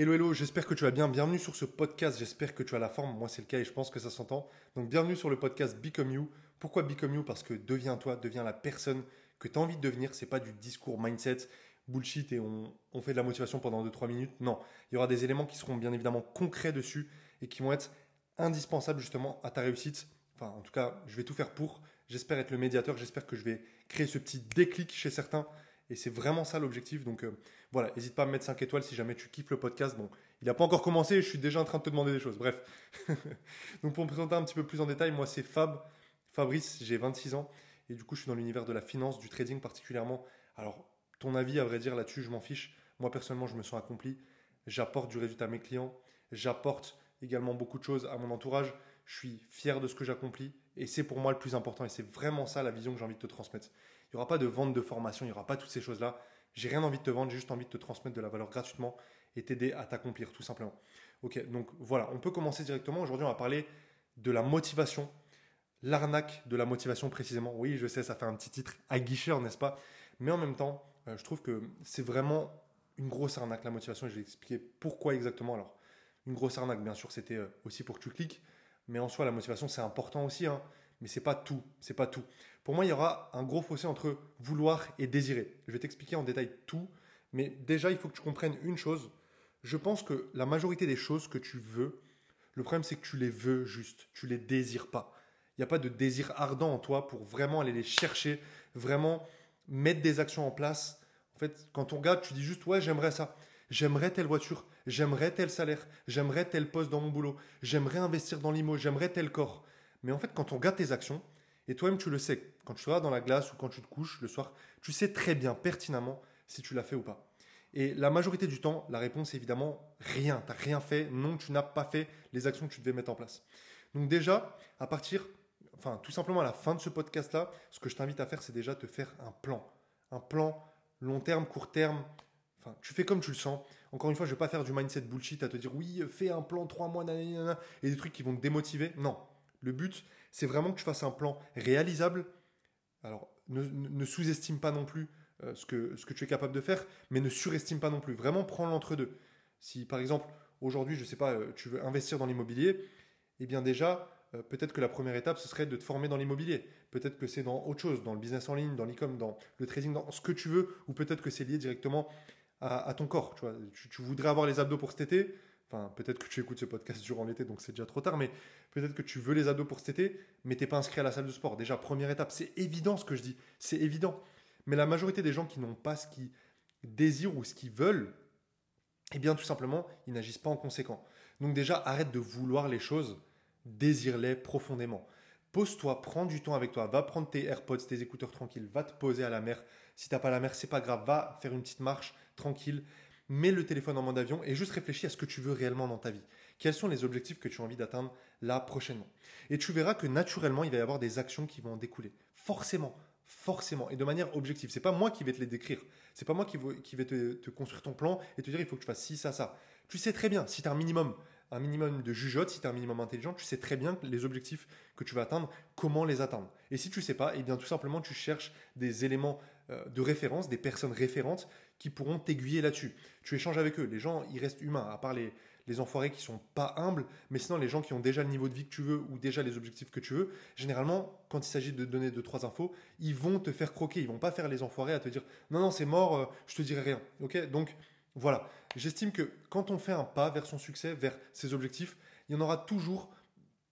Hello, hello, j'espère que tu vas bien. Bienvenue sur ce podcast. J'espère que tu as la forme. Moi, c'est le cas et je pense que ça s'entend. Donc, bienvenue sur le podcast Become You. Pourquoi Become You? Parce que deviens-toi, deviens la personne que tu as envie de devenir. C'est pas du discours mindset, bullshit et on, fait de la motivation pendant 2-3 minutes. Non, il y aura des éléments qui seront bien évidemment concrets dessus et qui vont être indispensables justement à ta réussite. Enfin, en tout cas, je vais tout faire pour. J'espère être le médiateur. J'espère que je vais créer ce petit déclic chez certains et c'est vraiment ça l'objectif. Donc euh, voilà, n'hésite pas à me mettre 5 étoiles si jamais tu kiffes le podcast. Bon, il n'a pas encore commencé, je suis déjà en train de te demander des choses. Bref. Donc pour me présenter un petit peu plus en détail, moi c'est Fab, Fabrice, j'ai 26 ans. Et du coup, je suis dans l'univers de la finance, du trading particulièrement. Alors, ton avis, à vrai dire, là-dessus, je m'en fiche. Moi, personnellement, je me sens accompli. J'apporte du résultat à mes clients. J'apporte également beaucoup de choses à mon entourage. Je suis fier de ce que j'accomplis. Et c'est pour moi le plus important. Et c'est vraiment ça la vision que j'ai envie de te transmettre. Il n'y aura pas de vente de formation, il n'y aura pas toutes ces choses-là. J'ai rien envie de te vendre, j'ai juste envie de te transmettre de la valeur gratuitement et t'aider à t'accomplir, tout simplement. Ok, donc voilà, on peut commencer directement. Aujourd'hui, on va parler de la motivation, l'arnaque de la motivation précisément. Oui, je sais, ça fait un petit titre aguicheur, n'est-ce pas? Mais en même temps, euh, je trouve que c'est vraiment une grosse arnaque, la motivation, et je vais expliquer pourquoi exactement. Alors, une grosse arnaque, bien sûr, c'était euh, aussi pour que tu cliques, mais en soi, la motivation, c'est important aussi. Hein mais c'est pas tout. C'est pas tout. Pour moi, il y aura un gros fossé entre vouloir et désirer. Je vais t'expliquer en détail tout, mais déjà, il faut que tu comprennes une chose. Je pense que la majorité des choses que tu veux, le problème c'est que tu les veux juste, tu les désires pas. Il n'y a pas de désir ardent en toi pour vraiment aller les chercher, vraiment mettre des actions en place. En fait, quand on regarde, tu dis juste ouais, j'aimerais ça. J'aimerais telle voiture, j'aimerais tel salaire, j'aimerais tel poste dans mon boulot, j'aimerais investir dans l'IMO, j'aimerais tel corps. Mais en fait, quand on regarde tes actions, et toi-même tu le sais, quand tu seras dans la glace ou quand tu te couches le soir, tu sais très bien, pertinemment, si tu l'as fait ou pas. Et la majorité du temps, la réponse est évidemment rien. Tu n'as rien fait. Non, tu n'as pas fait les actions que tu devais mettre en place. Donc déjà, à partir, enfin tout simplement à la fin de ce podcast-là, ce que je t'invite à faire, c'est déjà te faire un plan. Un plan long terme, court terme. Enfin, tu fais comme tu le sens. Encore une fois, je ne vais pas faire du mindset bullshit à te dire oui, fais un plan trois mois, nanana, et des trucs qui vont te démotiver. Non, le but, c'est vraiment que tu fasses un plan réalisable. Alors, ne, sous-estime pas non plus euh, ce, que, ce que tu es capable de faire, mais ne surestime pas non plus. Vraiment, prends l'entre-deux. Si, par exemple, aujourd'hui, je ne sais pas, euh, tu veux investir dans l'immobilier, eh bien déjà, euh, peut-être que la première étape, ce serait de te former dans l'immobilier. Peut-être que c'est dans autre chose, dans le business en ligne, dans l'e-com, dans le trading, dans ce que tu veux, ou peut-être que c'est lié directement à, ton corps. Tu, vois. tu, voudrais avoir les abdos pour cet été, Enfin, peut-être que tu écoutes ce podcast durant l'été, donc c'est déjà trop tard, mais peut-être que tu veux les ados pour cet été, mais t'es pas inscrit à la salle de sport. Déjà, première étape, c'est évident ce que je dis, c'est évident. Mais la majorité des gens qui n'ont pas ce qu'ils désirent ou ce qu'ils veulent, eh bien, tout simplement, ils n'agissent pas en conséquent. Donc déjà, arrête de vouloir les choses, désire-les profondément. Pose-toi, prends du temps avec toi, va prendre tes AirPods, tes écouteurs tranquilles, va te poser à la mer. Si t'as pas la mer, c'est pas grave, va faire une petite marche tranquille mets le téléphone en mode avion et juste réfléchis à ce que tu veux réellement dans ta vie. Quels sont les objectifs que tu as envie d'atteindre là prochainement? Et tu verras que naturellement, il va y avoir des actions qui vont en découler. Forcément, forcément, et de manière objective. C'est pas moi qui vais te les décrire. C'est pas moi qui vais, te, construire ton plan et te dire il faut que tu fasses ci, ça, ça. Tu sais très bien, si tu as un minimum, un minimum de jugeote, si tu as un minimum intelligent, tu sais très bien les objectifs que tu vas atteindre, comment les atteindre. Et si tu sais pas, eh bien tout simplement tu cherches des éléments euh, de référence, des personnes référentes qui pourront t'aiguiller là-dessus. Tu échanges avec eux. Les gens, ils restent humains, à part les, les enfoirés qui sont pas humbles, mais sinon les gens qui ont déjà le niveau de vie que tu veux ou déjà les objectifs que tu veux, généralement, quand il s'agit de donner deux trois infos, ils vont te faire croquer, ils vont pas faire les enfoirés à te dire non non c'est mort, euh, je te dirai rien. Ok? Donc voilà, j'estime que quand on fait un pas vers son succès, vers ses objectifs, il y en aura toujours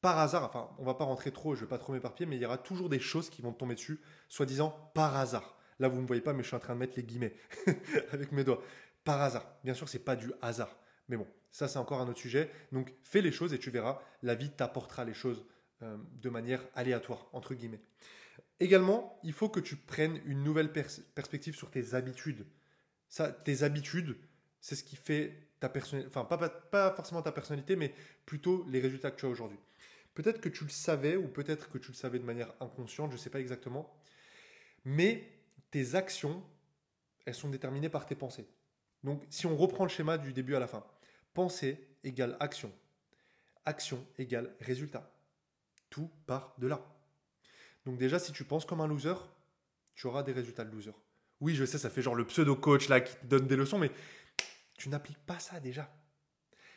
par hasard, enfin on va pas rentrer trop, je vais pas trop m'éparpiller, mais il y aura toujours des choses qui vont te tomber dessus, soi-disant par hasard. Là, vous ne me voyez pas, mais je suis en train de mettre les guillemets avec mes doigts. Par hasard. Bien sûr, c'est pas du hasard. Mais bon, ça, c'est encore un autre sujet. Donc, fais les choses et tu verras, la vie t'apportera les choses euh, de manière aléatoire, entre guillemets. Également, il faut que tu prennes une nouvelle perspective sur tes habitudes. Ça, tes habitudes, c'est ce qui fait ta personnalité, enfin, pas, pas forcément ta personnalité, mais plutôt les résultats que tu as aujourd'hui. Peut-être que tu le savais, ou peut-être que tu le savais de manière inconsciente, je ne sais pas exactement. Mais tes actions, elles sont déterminées par tes pensées. Donc si on reprend le schéma du début à la fin, pensée égale action. Action égale résultat. Tout part de là. Donc déjà, si tu penses comme un loser, tu auras des résultats de loser. Oui, je sais, ça fait genre le pseudo-coach là qui te donne des leçons, mais tu n'appliques pas ça déjà.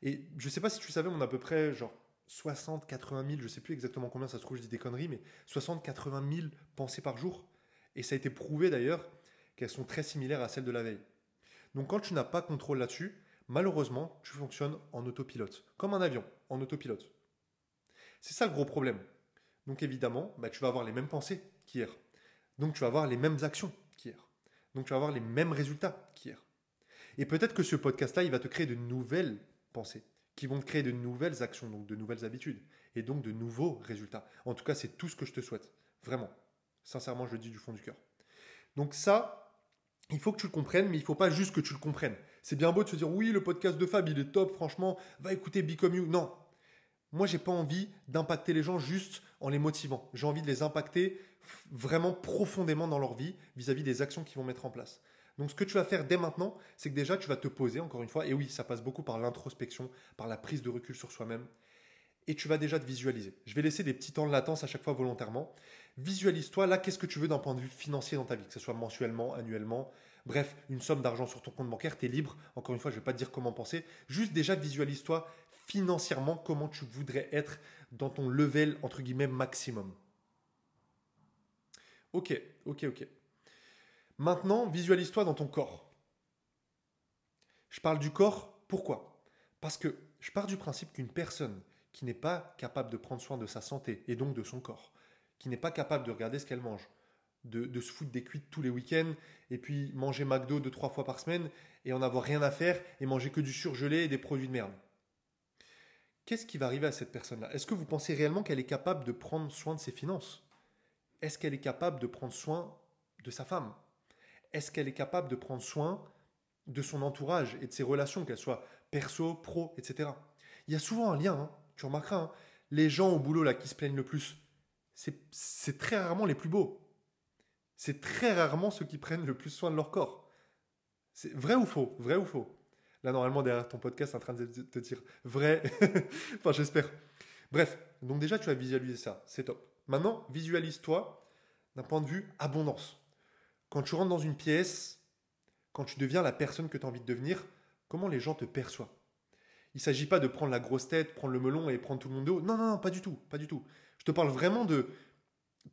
Et je ne sais pas si tu savais, on a à peu près genre 60, 80 000, je sais plus exactement combien, ça se trouve, je dis des conneries, mais 60, 80 000 pensées par jour. Et ça a été prouvé d'ailleurs qu'elles sont très similaires à celles de la veille. Donc quand tu n'as pas contrôle là-dessus, malheureusement, tu fonctionnes en autopilote, comme un avion, en autopilote. C'est ça le gros problème. Donc évidemment, bah, tu vas avoir les mêmes pensées qu'hier. Donc tu vas avoir les mêmes actions qu'hier. Donc tu vas avoir les mêmes résultats qu'hier. Et peut-être que ce podcast-là, il va te créer de nouvelles pensées, qui vont te créer de nouvelles actions, donc de nouvelles habitudes, et donc de nouveaux résultats. En tout cas, c'est tout ce que je te souhaite. Vraiment. Sincèrement, je le dis du fond du cœur. Donc ça, il faut que tu le comprennes, mais il ne faut pas juste que tu le comprennes. C'est bien beau de se dire oui, le podcast de Fab, il est top, franchement, va écouter Become You. Non. Moi, j'ai pas envie d'impacter les gens juste en les motivant. J'ai envie de les impacter vraiment profondément dans leur vie vis-à-vis des actions qu'ils vont mettre en place. Donc ce que tu vas faire dès maintenant, c'est que déjà tu vas te poser, encore une fois, et oui, ça passe beaucoup par l'introspection, par la prise de recul sur soi-même, et tu vas déjà te visualiser. Je vais laisser des petits temps de latence à chaque fois volontairement. Visualise-toi, là, qu'est-ce que tu veux d'un point de vue financier dans ta vie, que ce soit mensuellement, annuellement, bref, une somme d'argent sur ton compte bancaire, tu es libre. Encore une fois, je ne vais pas te dire comment penser, juste déjà visualise-toi financièrement comment tu voudrais être dans ton level, entre guillemets, maximum. Ok, ok, ok. Maintenant, visualise-toi dans ton corps. Je parle du corps, pourquoi? Parce que je pars du principe qu'une personne qui n'est pas capable de prendre soin de sa santé et donc de son corps, qui n'est pas capable de regarder ce qu'elle mange, de, se foutre des cuites tous les week-ends et puis manger McDo deux, trois fois par semaine et en avoir rien à faire et manger que du surgelé et des produits de merde. Qu'est-ce qui va arriver à cette personne-là? Est-ce que vous pensez réellement qu'elle est capable de prendre soin de ses finances? Est-ce qu'elle est capable de prendre soin de sa femme? Est-ce qu'elle est capable de prendre soin de son entourage et de ses relations, qu'elles soient perso, pro, etc. Il y a souvent un lien, hein. Tu remarqueras, hein. les gens au boulot là qui se plaignent le plus, c'est très rarement les plus beaux. C'est très rarement ceux qui prennent le plus soin de leur corps. C'est vrai ou faux? Vrai ou faux? Là, normalement, derrière ton podcast, en train de te dire vrai. enfin, j'espère. Bref, donc déjà, tu as visualisé ça. C'est top. Maintenant, visualise-toi d'un point de vue abondance. Quand tu rentres dans une pièce, quand tu deviens la personne que tu as envie de devenir, comment les gens te perçoivent? Il ne s'agit pas de prendre la grosse tête, prendre le melon et prendre tout le monde de haut. Non, non, non, pas du tout. Pas du tout. Je te parle vraiment de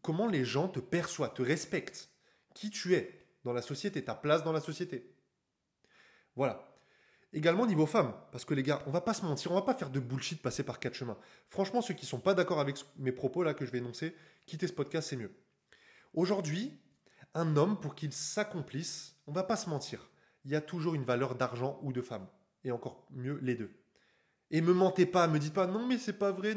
comment les gens te perçoivent, te respectent, qui tu es dans la société, ta place dans la société. Voilà. Également niveau femme, parce que les gars, on va pas se mentir, on va pas faire de bullshit passer par quatre chemins. Franchement, ceux qui sont pas d'accord avec mes propos là que je vais énoncer, quitter ce podcast, c'est mieux. Aujourd'hui, un homme pour qu'il s'accomplisse, on va pas se mentir, il y a toujours une valeur d'argent ou de femme, et encore mieux les deux. Et me mentez pas, me dites pas non mais c'est pas vrai.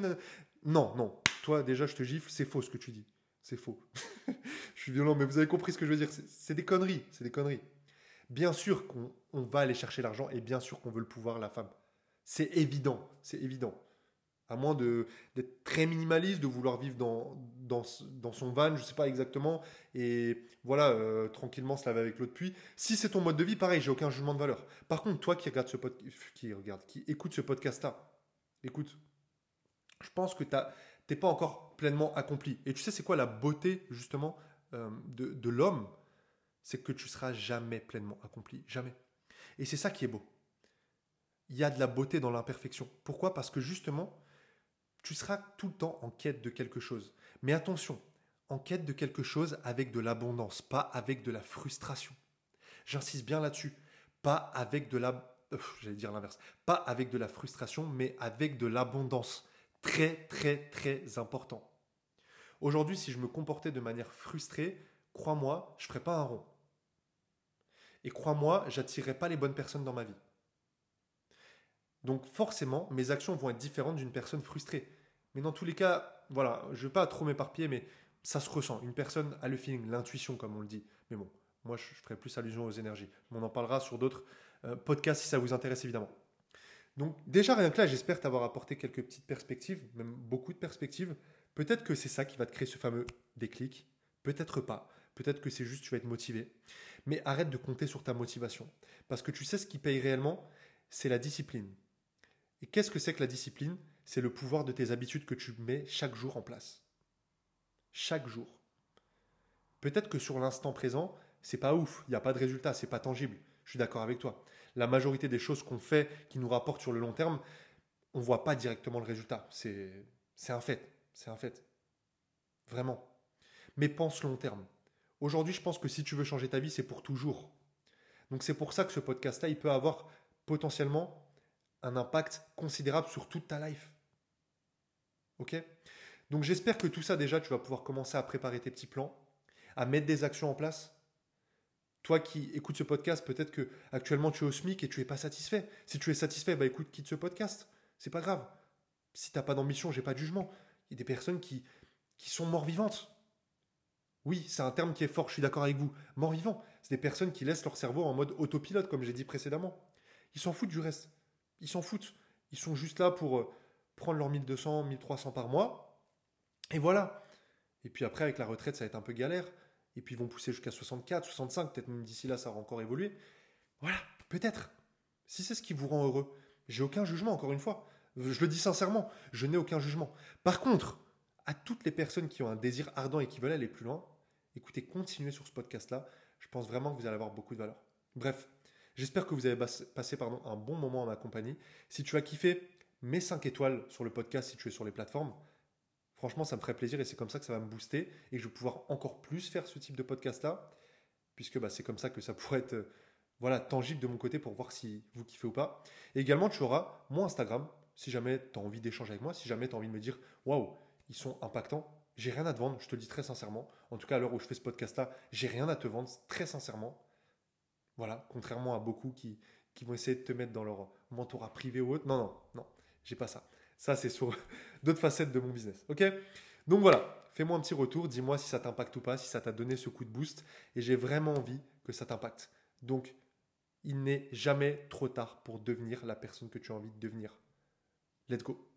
Non, non, toi déjà je te gifle, c'est faux ce que tu dis. C'est faux. je suis violent, mais vous avez compris ce que je veux dire. C'est des conneries, c'est des conneries. Bien sûr qu'on va aller chercher l'argent et bien sûr qu'on veut le pouvoir, la femme. C'est évident, c'est évident. À moins d'être très minimaliste, de vouloir vivre dans, son van, je ne sais pas exactement, et voilà, euh, tranquillement se laver avec l'eau de pluie. Si c'est ton mode de vie, pareil, j'ai aucun jugement de valeur. Par contre, toi qui regarde ce regarde, qui écoute ce podcast-là, écoute, je pense que tu n'es pas encore pleinement accompli. Et tu sais, c'est quoi la beauté, justement, euh, de, de l'homme? C'est que tu seras jamais pleinement accompli. Jamais. Et c'est ça qui est beau. Il y a de la beauté dans l'imperfection. Pourquoi? Parce que justement, tu seras tout le temps en quête de quelque chose. Mais attention, en quête de quelque chose avec de l'abondance, pas avec de la frustration. J'insiste bien là-dessus. Pas avec de la... J'allais dire l'inverse. Pas avec de la frustration, mais avec de l'abondance. Très, très, très important. Aujourd'hui, si je me comportais de manière frustrée, crois-moi, je ne ferais pas un rond. Et crois-moi, j'attirerai pas les bonnes personnes dans ma vie. Donc forcément, mes actions vont être différentes d'une personne frustrée. Mais dans tous les cas, voilà, je ne vais pas trop m'éparpiller, mais ça se ressent. Une personne a le feeling, l'intuition, comme on le dit. Mais bon, moi, je ferai plus allusion aux énergies. On en parlera sur d'autres euh, podcasts si ça vous intéresse, évidemment. Donc déjà, rien que là, j'espère t'avoir apporté quelques petites perspectives, même beaucoup de perspectives. Peut-être que c'est ça qui va te créer ce fameux déclic. Peut-être pas. Peut-être que c'est juste tu vas être motivé. Mais arrête de compter sur ta motivation. Parce que tu sais ce qui paye réellement, c'est la discipline. Et qu'est-ce que c'est que la discipline? C'est le pouvoir de tes habitudes que tu mets chaque jour en place. Chaque jour. Peut-être que sur l'instant présent, c'est pas ouf, il n'y a pas de résultat, c'est pas tangible. Je suis d'accord avec toi. la majorité des choses qu'on fait qui nous rapportent sur le long terme, on ne voit pas directement le résultat. C'est un fait. C'est un fait. Vraiment. Mais pense long terme. Aujourd'hui, je pense que si tu veux changer ta vie, c'est pour toujours. Donc c'est pour ça que ce podcast-là, il peut avoir potentiellement un impact considérable sur toute ta life. Ok? Donc j'espère que tout ça déjà, tu vas pouvoir commencer à préparer tes petits plans, à mettre des actions en place. Toi qui écoutes ce podcast, peut-être que actuellement tu es au SMIC et tu es pas satisfait. Si tu es satisfait, bah écoute, quitte ce podcast. C'est pas grave. Si tu n'as pas d'ambition, j'ai pas de jugement. Il y a des personnes qui, qui sont morts vivantes. Oui, c'est un terme qui est fort, je suis d'accord avec vous. Mort vivant, c'est des personnes qui laissent leur cerveau en mode autopilote, comme j'ai dit précédemment. Ils s'en foutent du reste. Ils s'en foutent. Ils sont juste là pour euh, prendre leurs 1200, 1300 par mois. Et voilà. Et puis après, avec la retraite, ça va être un peu galère. Et puis ils vont pousser jusqu'à 64, 65, peut-être même d'ici là, ça va encore évoluer. Voilà, peut-être. Si c'est ce qui vous rend heureux. J'ai aucun jugement, encore une fois. Je le dis sincèrement, je n'ai aucun jugement. Par contre, à toutes les personnes qui ont un désir ardent et qui veulent aller plus loin, écoutez, continuez sur ce podcast-là. Je pense vraiment que vous allez avoir beaucoup de valeur. Bref, j'espère que vous avez passé pardon, un bon moment en ma compagnie. Si tu as kiffé, mets 5 étoiles sur le podcast si tu es sur les plateformes. Franchement, ça me ferait plaisir et c'est comme ça que ça va me booster et que je vais pouvoir encore plus faire ce type de podcast-là, puisque bah, c'est comme ça que ça pourrait être euh, voilà, tangible de mon côté pour voir si vous kiffez ou pas. Et également, tu auras mon Instagram, si jamais tu as envie d'échanger avec moi, si jamais tu as envie de me dire, waouh, ils sont impactants, j'ai rien à te vendre, je te le dis très sincèrement. En tout cas, à l'heure où je fais ce podcast-là, j'ai rien à te vendre, très sincèrement. Voilà, contrairement à beaucoup qui, vont essayer de te mettre dans leur mentorat privé ou autre. Non, non, non, j'ai pas ça. Ça, c'est sur d'autres facettes de mon business. Ok? Donc voilà, fais-moi un petit retour, dis-moi si ça t'impacte ou pas, si ça t'a donné ce coup de boost. Et j'ai vraiment envie que ça t'impacte. Donc, il n'est jamais trop tard pour devenir la personne que tu as envie de devenir. Let's go